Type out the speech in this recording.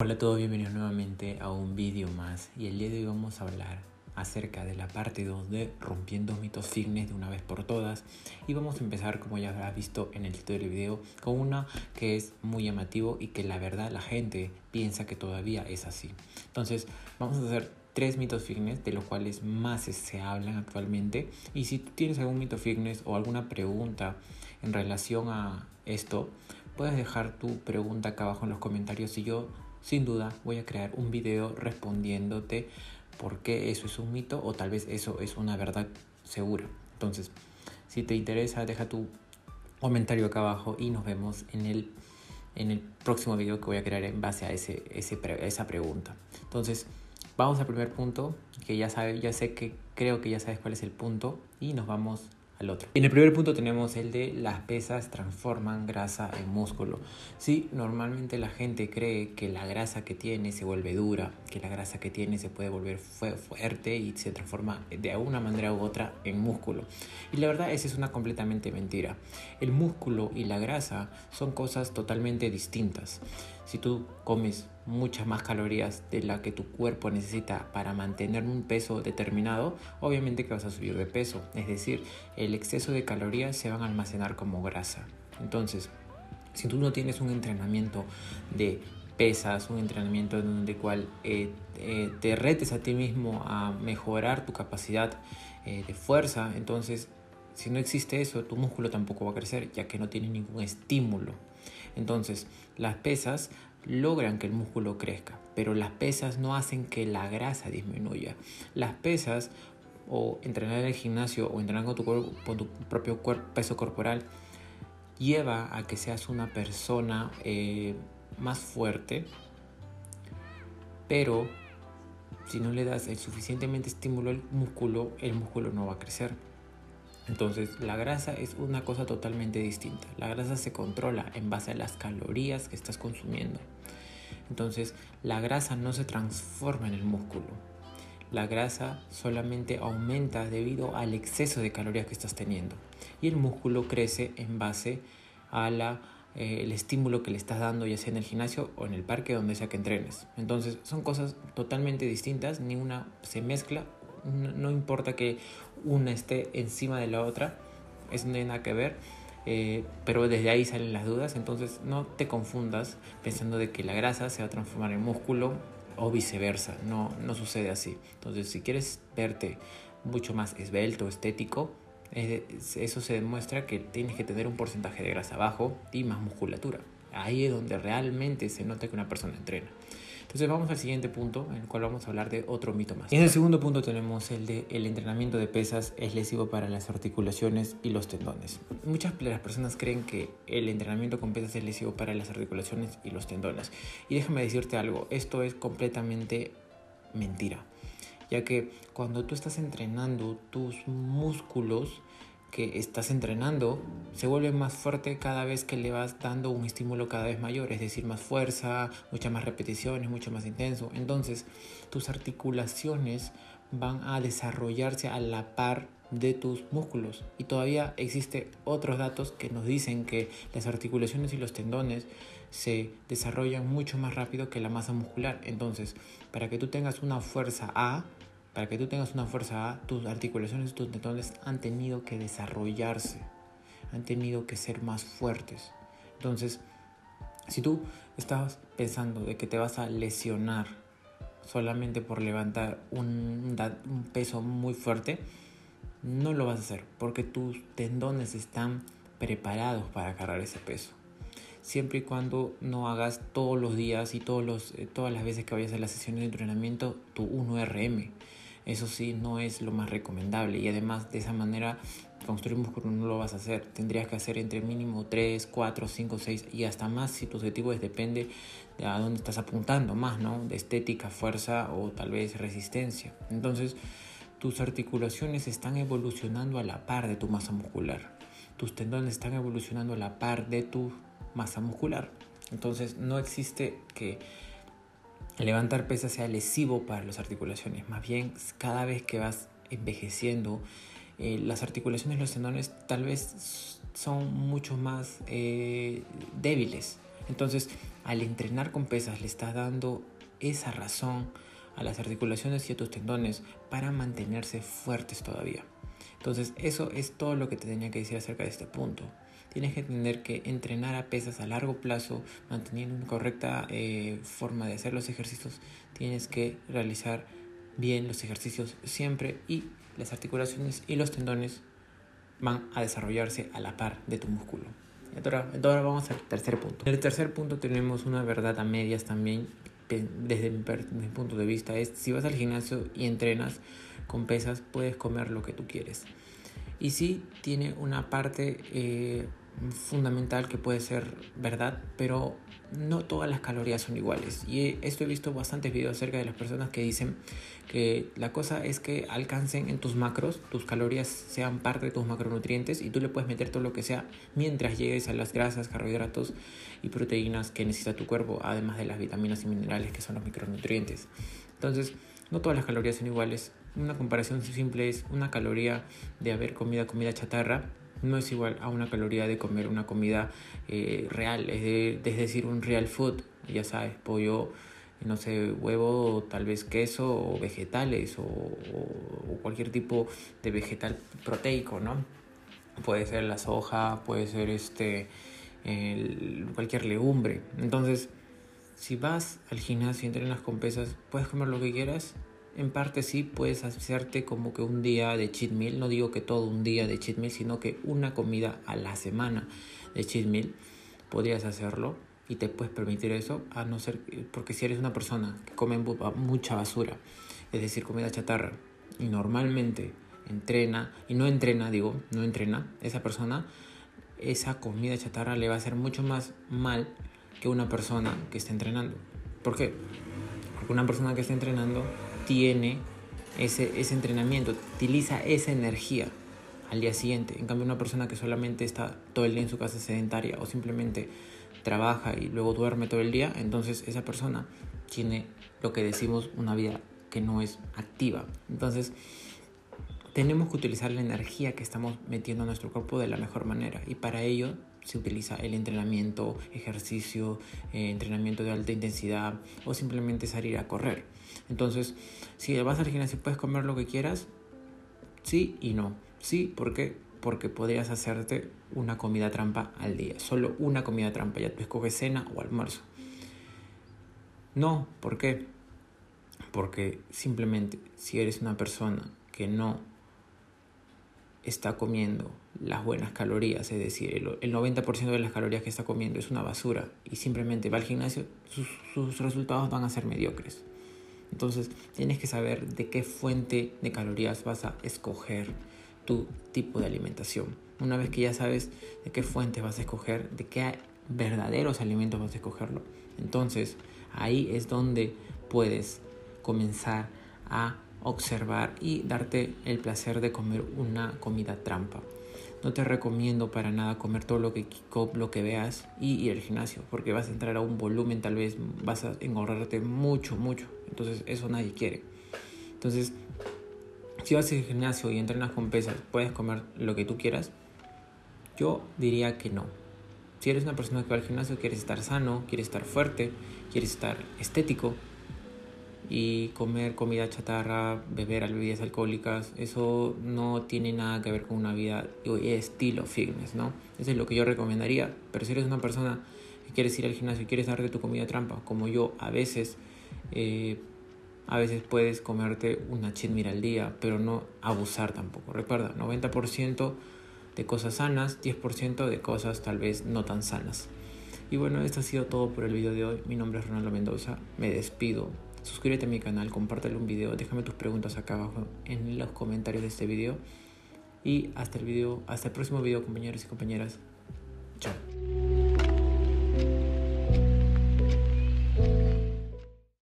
Hola a todos, bienvenidos nuevamente a un vídeo más y el día de hoy vamos a hablar acerca de la parte 2 de rompiendo mitos fitness de una vez por todas. Y vamos a empezar como ya habrás visto en el título del video con una que es muy llamativo y que la verdad la gente piensa que todavía es así. Entonces vamos a hacer tres mitos fitness de los cuales más se hablan actualmente. Y si tú tienes algún mito fitness o alguna pregunta en relación a esto puedes dejar tu pregunta acá abajo en los comentarios y yo sin duda voy a crear un video respondiéndote por qué eso es un mito o tal vez eso es una verdad segura. Entonces, si te interesa, deja tu comentario acá abajo y nos vemos en el, en el próximo video que voy a crear en base a ese, esa pregunta. Entonces, vamos al primer punto, que ya, sabe, ya sé que creo que ya sabes cuál es el punto y nos vamos al otro. En el primer punto tenemos el de las pesas transforman grasa en músculo. Sí, normalmente la gente cree que la grasa que tiene se vuelve dura, que la grasa que tiene se puede volver fuerte y se transforma de alguna manera u otra en músculo. Y la verdad esa es una completamente mentira. El músculo y la grasa son cosas totalmente distintas. Si tú comes muchas más calorías de la que tu cuerpo necesita para mantener un peso determinado, obviamente que vas a subir de peso. Es decir, el exceso de calorías se van a almacenar como grasa. Entonces, si tú no tienes un entrenamiento de pesas, un entrenamiento en donde cual eh, eh, te retes a ti mismo a mejorar tu capacidad eh, de fuerza, entonces si no existe eso, tu músculo tampoco va a crecer, ya que no tiene ningún estímulo. Entonces, las pesas logran que el músculo crezca, pero las pesas no hacen que la grasa disminuya. Las pesas o entrenar en el gimnasio o entrenar con tu, propio peso corporal lleva a que seas una persona eh, más fuerte, pero si no le das el suficientemente estímulo al músculo, el músculo no va a crecer. Entonces la grasa es una cosa totalmente distinta. La grasa se controla en base a las calorías que estás consumiendo. Entonces la grasa no se transforma en el músculo. La grasa solamente aumenta debido al exceso de calorías que estás teniendo. Y el músculo crece en base a la eh, estímulo que le estás dando, ya sea en el gimnasio o en el parque, donde sea que entrenes. Entonces, son cosas totalmente distintas, ni una se mezcla no, importa que una esté encima de la otra, eso no tiene nada que ver. Eh, pero desde ahí salen las dudas, entonces no te confundas pensando de que la grasa se va a transformar en músculo o viceversa, no, no sucede así. Entonces si quieres verte mucho más esbelto, estético, eso se demuestra que tienes que tener un porcentaje de grasa bajo y más musculatura. Ahí es donde realmente se nota que una persona entrena. Entonces vamos al siguiente punto, en el cual vamos a hablar de otro mito más. en el segundo punto tenemos el de el entrenamiento de pesas es lesivo para las articulaciones y los tendones. Muchas de las personas creen que el entrenamiento con pesas es lesivo para las articulaciones y los tendones. Y déjame decirte algo, esto es completamente mentira. Ya que cuando tú estás entrenando tus músculos, que estás entrenando se vuelve más fuerte cada vez que le vas dando un estímulo cada vez mayor, es decir, más fuerza, muchas más repeticiones, mucho más intenso. Entonces, tus articulaciones van a desarrollarse a la par de tus músculos. Y todavía existen otros datos que nos dicen que las articulaciones y los tendones se desarrollan mucho más rápido que la masa muscular. Entonces, para que tú tengas una fuerza A, para que tú tengas una fuerza tus articulaciones tus tendones han tenido que desarrollarse, han tenido que ser más fuertes. Entonces, si tú estás pensando de que te vas a lesionar solamente por levantar un, peso muy fuerte, no lo vas a hacer porque tus tendones están preparados para cargar ese peso siempre y cuando no hagas todos los días y todos eh, todas las veces que vayas a la sesión de entrenamiento tu 1RM. Eso sí, no es lo más recomendable y además de esa manera construir músculo no lo vas a hacer. Tendrías que hacer entre mínimo 3, 4, 5, 6 y hasta más si tu objetivo es, depende de a dónde estás apuntando más, ¿no? De estética, fuerza o tal vez resistencia. Entonces, tus articulaciones están evolucionando a la par de tu masa muscular. Tus tendones están evolucionando a la par de tu masa muscular. Entonces, no existe que levantar pesas sea lesivo para las articulaciones. Más bien, cada vez que vas envejeciendo, eh, las articulaciones los tendones tal vez son mucho más eh, débiles. Entonces, al entrenar con pesas, le estás dando esa razón a las articulaciones y a tus tendones para mantenerse fuertes todavía. Entonces, eso es todo lo que te tenía que decir acerca de este punto. Tienes que entender que entrenar a pesas a largo plazo, manteniendo una correcta eh, forma de hacer los ejercicios, tienes que realizar bien los ejercicios siempre y las articulaciones y los tendones van a desarrollarse a la par de tu músculo. Ahora, ahora vamos al tercer punto. En el tercer punto tenemos una verdad a medias también, desde mi, punto de vista, es si vas al gimnasio y entrenas con pesas, puedes comer lo que tú quieres. Y sí tiene una parte eh, fundamental que puede ser verdad, pero no todas las calorías son iguales. Y esto he visto bastantes videos acerca de las personas que dicen que la cosa es que alcancen en tus macros, tus calorías sean parte de tus macronutrientes y tú le puedes meter todo lo que sea mientras llegues a las grasas, carbohidratos y proteínas que necesita tu cuerpo, además de las vitaminas y minerales que son los micronutrientes. Entonces, no todas las calorías son iguales. Una comparación simple es una caloría de haber comido comida chatarra no es igual a una caloría de comer una comida eh, real, es, decir, un real food, ya sabes, pollo, no sé, huevo, tal vez queso o vegetales o, cualquier tipo de vegetal proteico, ¿no? Puede ser la soja, puede ser este, cualquier legumbre. Entonces, si vas al gimnasio y entrenas con pesas, puedes comer lo que quieras. En parte sí puedes hacerte como que un día de cheat meal, no digo que todo un día de cheat meal, sino que una comida a la semana de cheat meal podrías hacerlo y te puedes permitir eso, a no ser porque si eres una persona que come mucha basura, es decir, comida chatarra, y normalmente entrena, y no entrena, digo, no entrena, esa persona, esa comida chatarra le va a hacer mucho más mal que una persona que está entrenando. ¿Por qué? Porque una persona que está entrenando tiene ese, ese entrenamiento, utiliza esa energía al día siguiente. En cambio, una persona que solamente está todo el día en su casa sedentaria o simplemente trabaja y luego duerme todo el día, entonces esa persona tiene lo que decimos una vida que no es activa. Entonces, tenemos que utilizar la energía que estamos metiendo a nuestro cuerpo de la mejor manera y para ello se utiliza el entrenamiento, ejercicio, eh, entrenamiento de alta intensidad o simplemente salir a correr. Entonces, si vas al gimnasio puedes comer lo que quieras, sí y no. Sí, ¿por qué? Porque podrías hacerte una comida trampa al día. Solo una comida trampa. Ya tú escoges cena o almuerzo. No, ¿por qué? Porque simplemente si eres una persona que no está comiendo las buenas calorías, es decir, el, 90% de las calorías que está comiendo es una basura y simplemente va al gimnasio, sus resultados van a ser mediocres. Entonces tienes que saber de qué fuente de calorías vas a escoger tu tipo de alimentación. Una vez que ya sabes de qué fuente vas a escoger, de qué verdaderos alimentos vas a escogerlo, entonces ahí es donde puedes comenzar a observar y darte el placer de comer una comida trampa. No te recomiendo para nada comer todo lo que, lo que veas y ir al gimnasio, porque vas a entrar a un volumen, tal vez vas a engordarte mucho, mucho. Entonces eso nadie quiere. Entonces, si vas al gimnasio y entrenas con pesas, ¿puedes comer lo que tú quieras? Yo diría que no. Si eres una persona que va al gimnasio, quieres estar sano, quieres estar fuerte, quieres estar estético, y comer comida chatarra, beber bebidas alcohólicas, eso no tiene nada que ver con una vida estilo fitness, ¿no? Eso es lo que yo recomendaría. Pero si eres una persona que quieres ir al gimnasio y quieres darte tu comida trampa, como yo a veces, eh, a veces puedes comerte una meal al día, pero no abusar tampoco. Recuerda, 90% de cosas sanas, 10% de cosas tal vez no tan sanas. Y bueno, esto ha sido todo por el video de hoy. Mi nombre es Ronaldo Mendoza. Me despido suscríbete a mi canal, compártelo un video, déjame tus preguntas acá abajo en los comentarios de este video. Y hasta el video, hasta el próximo video, compañeros y compañeras. Chao.